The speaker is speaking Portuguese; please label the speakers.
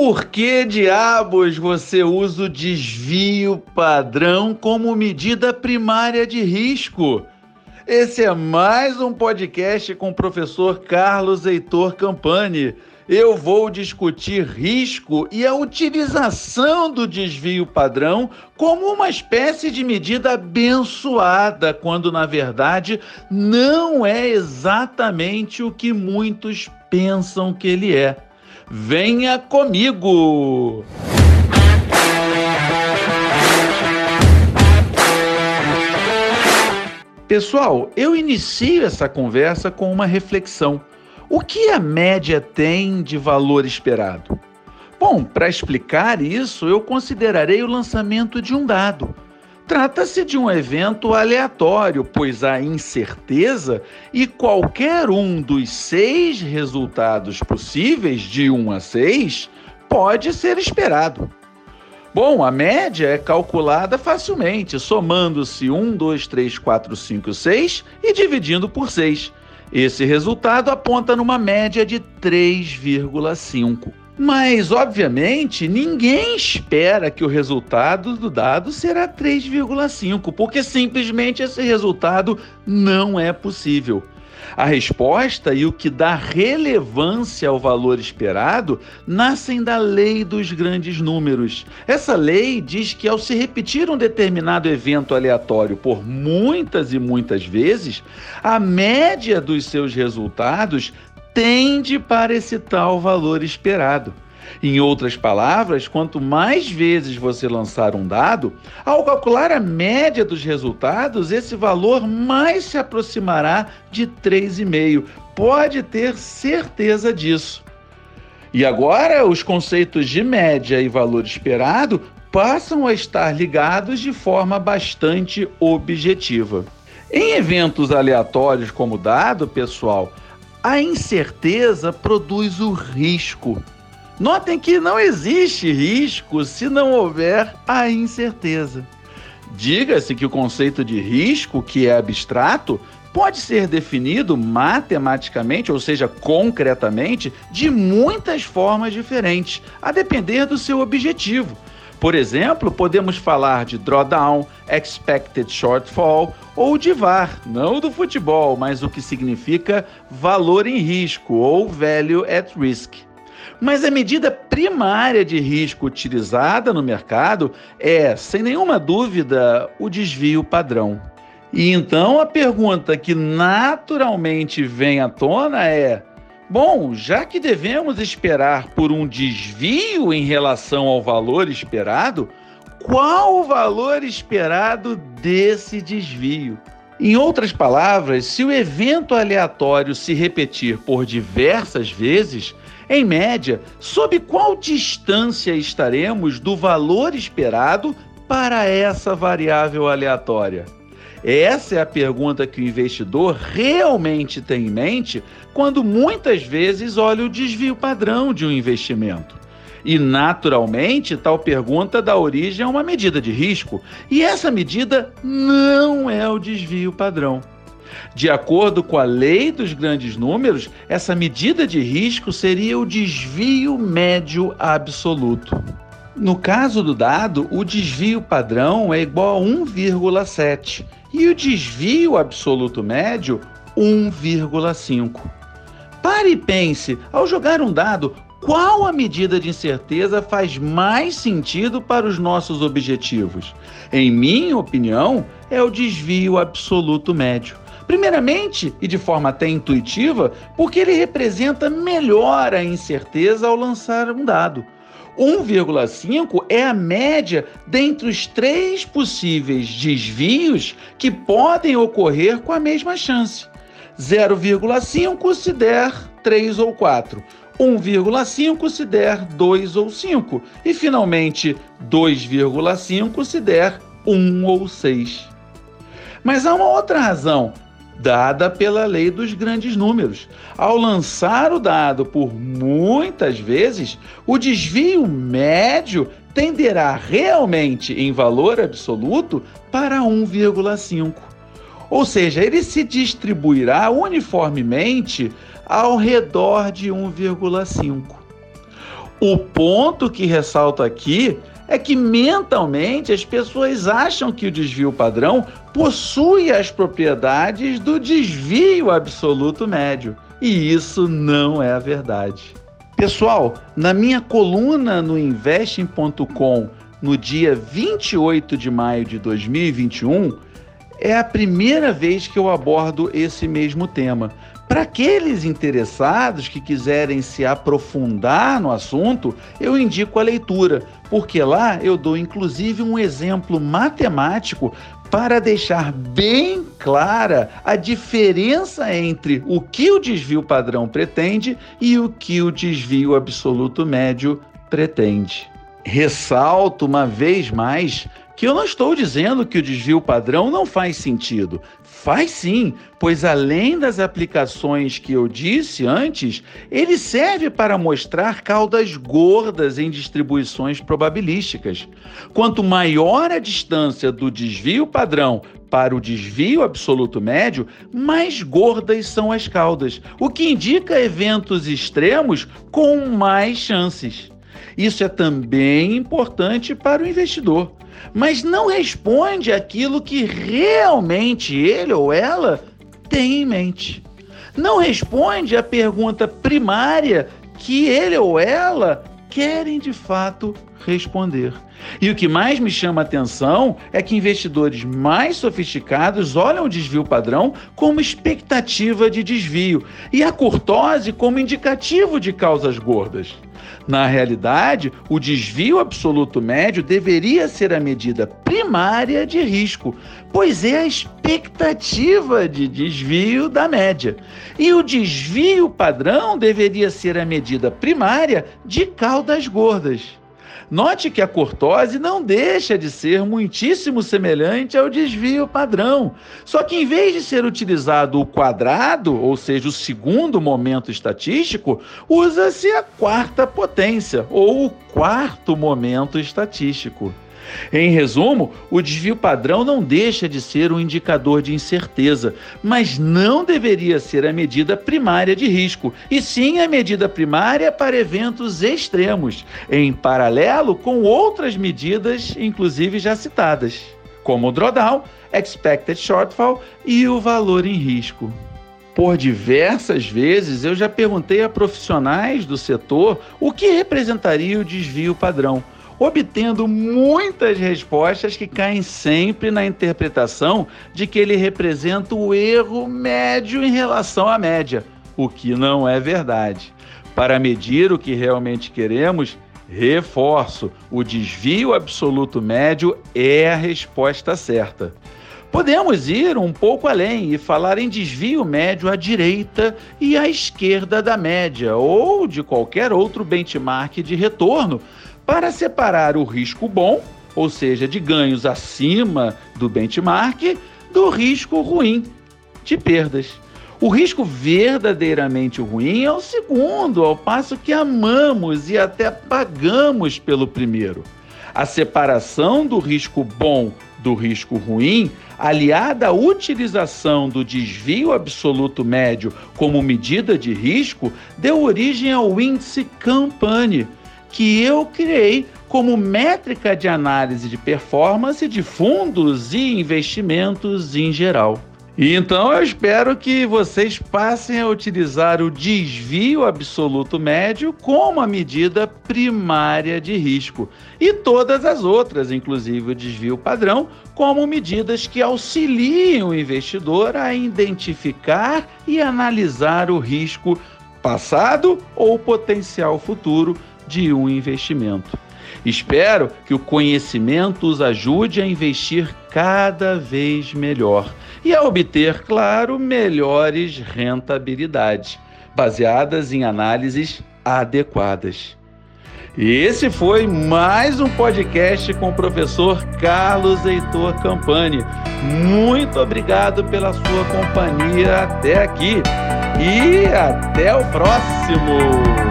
Speaker 1: Por que diabos você usa o desvio padrão como medida primária de risco? Esse é mais um podcast com o professor Carlos Heitor Campani. Eu vou discutir risco e a utilização do desvio padrão como uma espécie de medida abençoada, quando na verdade não é exatamente o que muitos pensam que ele é. Venha comigo! Pessoal, eu inicio essa conversa com uma reflexão. O que a média tem de valor esperado? Bom, para explicar isso, eu considerarei o lançamento de um dado. Trata-se de um evento aleatório, pois há incerteza e qualquer um dos seis resultados possíveis, de 1 a 6, pode ser esperado. Bom, a média é calculada facilmente, somando-se 1, 2, 3, 4, 5, 6 e dividindo por 6. Esse resultado aponta numa média de 3,5. Mas, obviamente, ninguém espera que o resultado do dado será 3,5, porque simplesmente esse resultado não é possível. A resposta e o que dá relevância ao valor esperado nascem da lei dos grandes números. Essa lei diz que, ao se repetir um determinado evento aleatório por muitas e muitas vezes, a média dos seus resultados tende para esse tal valor esperado. Em outras palavras, quanto mais vezes você lançar um dado, ao calcular a média dos resultados, esse valor mais se aproximará de 3,5. Pode ter certeza disso. E agora, os conceitos de média e valor esperado passam a estar ligados de forma bastante objetiva. Em eventos aleatórios como dado, pessoal, a incerteza produz o risco. Notem que não existe risco se não houver a incerteza. Diga-se que o conceito de risco, que é abstrato, pode ser definido matematicamente, ou seja, concretamente, de muitas formas diferentes, a depender do seu objetivo. Por exemplo, podemos falar de drawdown, expected shortfall ou de VAR, não do futebol, mas o que significa valor em risco ou value at risk. Mas a medida primária de risco utilizada no mercado é, sem nenhuma dúvida, o desvio padrão. E então a pergunta que naturalmente vem à tona é: bom, já que devemos esperar por um desvio em relação ao valor esperado, qual o valor esperado desse desvio? Em outras palavras, se o evento aleatório se repetir por diversas vezes, em média, sob qual distância estaremos do valor esperado para essa variável aleatória? Essa é a pergunta que o investidor realmente tem em mente quando muitas vezes olha o desvio padrão de um investimento. E, naturalmente, tal pergunta dá origem a uma medida de risco, e essa medida não é o desvio padrão. De acordo com a lei dos grandes números, essa medida de risco seria o desvio médio absoluto. No caso do dado, o desvio padrão é igual a 1,7 e o desvio absoluto médio 1,5. Pare e pense, ao jogar um dado, qual a medida de incerteza faz mais sentido para os nossos objetivos? Em minha opinião, é o desvio absoluto médio. Primeiramente, e de forma até intuitiva, porque ele representa melhor a incerteza ao lançar um dado. 1,5 é a média dentre os três possíveis desvios que podem ocorrer com a mesma chance. 0,5 se der 3 ou 4. 1,5 se der 2 ou 5. E finalmente 2,5 se der 1 ou 6. Mas há uma outra razão dada pela lei dos grandes números. Ao lançar o dado por muitas vezes, o desvio médio tenderá realmente em valor absoluto para 1,5. Ou seja, ele se distribuirá uniformemente ao redor de 1,5. O ponto que ressalto aqui é que mentalmente as pessoas acham que o desvio padrão possui as propriedades do desvio absoluto médio. E isso não é a verdade. Pessoal, na minha coluna no investing.com no dia 28 de maio de 2021, é a primeira vez que eu abordo esse mesmo tema. Para aqueles interessados que quiserem se aprofundar no assunto, eu indico a leitura, porque lá eu dou inclusive um exemplo matemático para deixar bem clara a diferença entre o que o desvio padrão pretende e o que o desvio absoluto médio pretende. Ressalto uma vez mais que eu não estou dizendo que o desvio padrão não faz sentido. Faz sim, pois além das aplicações que eu disse antes, ele serve para mostrar caudas gordas em distribuições probabilísticas. Quanto maior a distância do desvio padrão para o desvio absoluto médio, mais gordas são as caudas, o que indica eventos extremos com mais chances. Isso é também importante para o investidor mas não responde aquilo que realmente ele ou ela tem em mente. Não responde a pergunta primária que ele ou ela querem de fato responder. E o que mais me chama a atenção é que investidores mais sofisticados olham o desvio padrão como expectativa de desvio e a curtose como indicativo de causas gordas. Na realidade, o desvio absoluto médio deveria ser a medida primária de risco, pois é a expectativa de desvio da média. E o desvio padrão deveria ser a medida primária de caudas gordas. Note que a cortose não deixa de ser muitíssimo semelhante ao desvio padrão. Só que em vez de ser utilizado o quadrado, ou seja, o segundo momento estatístico, usa-se a quarta potência, ou o quarto momento estatístico. Em resumo, o desvio padrão não deixa de ser um indicador de incerteza, mas não deveria ser a medida primária de risco, e sim a medida primária para eventos extremos, em paralelo com outras medidas, inclusive já citadas, como o drawdown, expected shortfall e o valor em risco. Por diversas vezes eu já perguntei a profissionais do setor o que representaria o desvio padrão obtendo muitas respostas que caem sempre na interpretação de que ele representa o erro médio em relação à média, o que não é verdade. Para medir o que realmente queremos, reforço: o desvio absoluto médio é a resposta certa. Podemos ir um pouco além e falar em desvio médio à direita e à esquerda da média, ou de qualquer outro benchmark de retorno, para separar o risco bom, ou seja, de ganhos acima do benchmark, do risco ruim, de perdas. O risco verdadeiramente ruim é o segundo, ao passo que amamos e até pagamos pelo primeiro. A separação do risco bom do risco ruim, aliada à utilização do desvio absoluto médio como medida de risco, deu origem ao índice Campani, que eu criei como métrica de análise de performance de fundos e investimentos em geral. Então eu espero que vocês passem a utilizar o desvio absoluto médio como a medida primária de risco e todas as outras, inclusive o desvio padrão, como medidas que auxiliem o investidor a identificar e analisar o risco passado ou potencial futuro de um investimento. Espero que o conhecimento os ajude a investir cada vez melhor e a obter, claro, melhores rentabilidades, baseadas em análises adequadas. E esse foi mais um podcast com o professor Carlos Heitor Campani. Muito obrigado pela sua companhia até aqui e até o próximo!